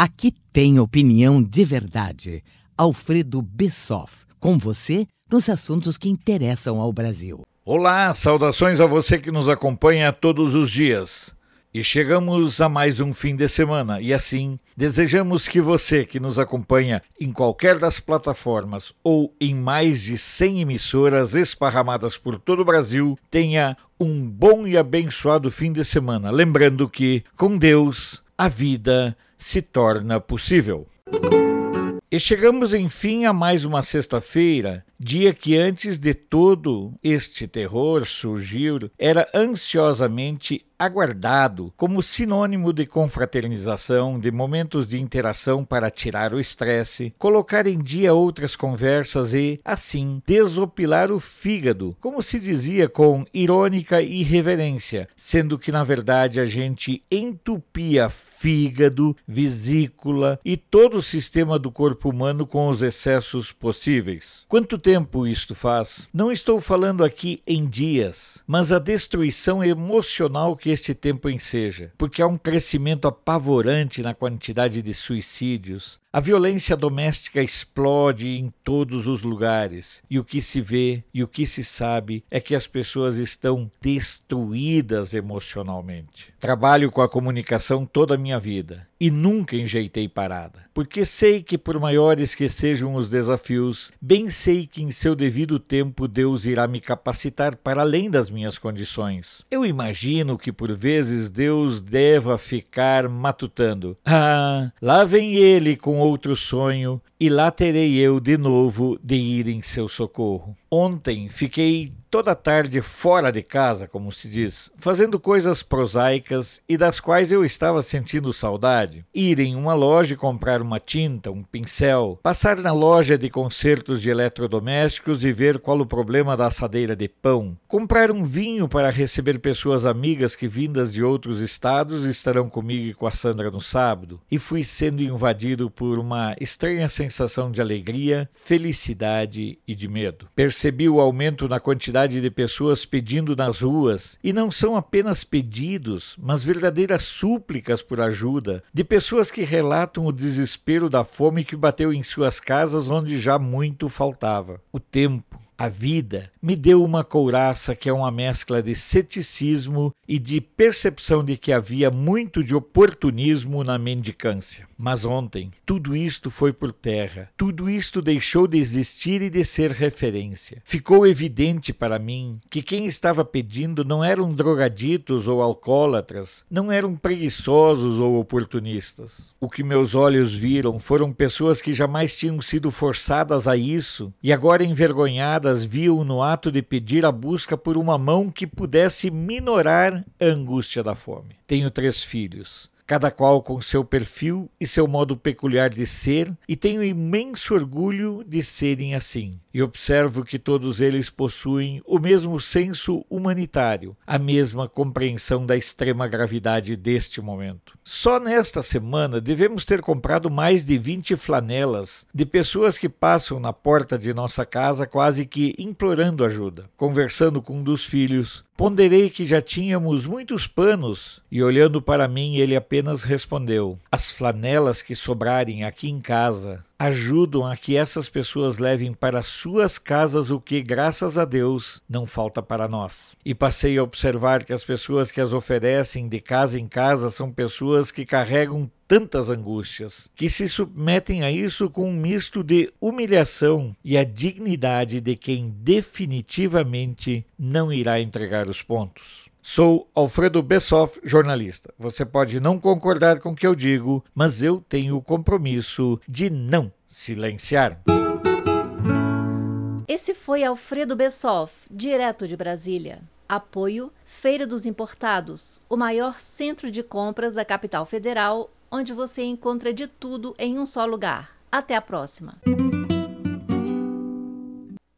Aqui tem opinião de verdade. Alfredo Bessoff, com você nos assuntos que interessam ao Brasil. Olá, saudações a você que nos acompanha todos os dias. E chegamos a mais um fim de semana, e assim desejamos que você que nos acompanha em qualquer das plataformas ou em mais de 100 emissoras esparramadas por todo o Brasil tenha um bom e abençoado fim de semana. Lembrando que, com Deus, a vida se torna possível. E chegamos enfim a mais uma sexta-feira, dia que antes de todo este terror surgir, era ansiosamente aguardado como sinônimo de confraternização, de momentos de interação para tirar o estresse, colocar em dia outras conversas e, assim, desopilar o fígado, como se dizia com irônica irreverência, sendo que na verdade a gente entupia fígado, vesícula e todo o sistema do corpo humano com os excessos possíveis. Quanto tempo isto faz? Não estou falando aqui em dias, mas a destruição emocional que este tempo enseja, porque há um crescimento apavorante na quantidade de suicídios, a violência doméstica explode em todos os lugares, e o que se vê e o que se sabe é que as pessoas estão destruídas emocionalmente. Trabalho com a comunicação toda a minha vida e nunca enjeitei parada, porque sei que, por maiores que sejam os desafios, bem sei que em seu devido tempo Deus irá me capacitar para além das minhas condições. Eu imagino que por vezes Deus deva ficar matutando: Ah, lá vem ele com outro sonho, e lá terei eu de novo de ir em seu socorro. Ontem fiquei toda tarde fora de casa, como se diz, fazendo coisas prosaicas e das quais eu estava sentindo saudade. Ir em uma loja e comprar uma tinta, um pincel, passar na loja de consertos de eletrodomésticos e ver qual o problema da assadeira de pão, comprar um vinho para receber pessoas amigas que vindas de outros estados estarão comigo e com a Sandra no sábado, e fui sendo invadido por uma estranha sensação de alegria, felicidade e de medo. Percebi o aumento na quantidade quantidade de pessoas pedindo nas ruas, e não são apenas pedidos, mas verdadeiras súplicas por ajuda, de pessoas que relatam o desespero da fome que bateu em suas casas onde já muito faltava. O tempo, a vida me deu uma couraça que é uma mescla de ceticismo e de percepção de que havia muito de oportunismo na mendicância. Mas ontem, tudo isto foi por terra, tudo isto deixou de existir e de ser referência. Ficou evidente para mim que quem estava pedindo não eram drogaditos ou alcoólatras, não eram preguiçosos ou oportunistas. O que meus olhos viram foram pessoas que jamais tinham sido forçadas a isso e agora envergonhadas viam no ato de pedir a busca por uma mão que pudesse minorar a angústia da fome. Tenho três filhos cada qual com seu perfil e seu modo peculiar de ser, e tenho imenso orgulho de serem assim. E observo que todos eles possuem o mesmo senso humanitário, a mesma compreensão da extrema gravidade deste momento. Só nesta semana devemos ter comprado mais de 20 flanelas de pessoas que passam na porta de nossa casa quase que implorando ajuda. Conversando com um dos filhos, ponderei que já tínhamos muitos panos e olhando para mim ele apenas respondeu: As flanelas que sobrarem aqui em casa ajudam a que essas pessoas levem para suas casas o que, graças a Deus, não falta para nós. E passei a observar que as pessoas que as oferecem de casa em casa são pessoas que carregam tantas angústias, que se submetem a isso com um misto de humilhação e a dignidade de quem definitivamente não irá entregar os pontos. Sou Alfredo Bessoff, jornalista. Você pode não concordar com o que eu digo, mas eu tenho o compromisso de não silenciar. Esse foi Alfredo Bessoff, direto de Brasília. Apoio Feira dos Importados, o maior centro de compras da capital federal, onde você encontra de tudo em um só lugar. Até a próxima!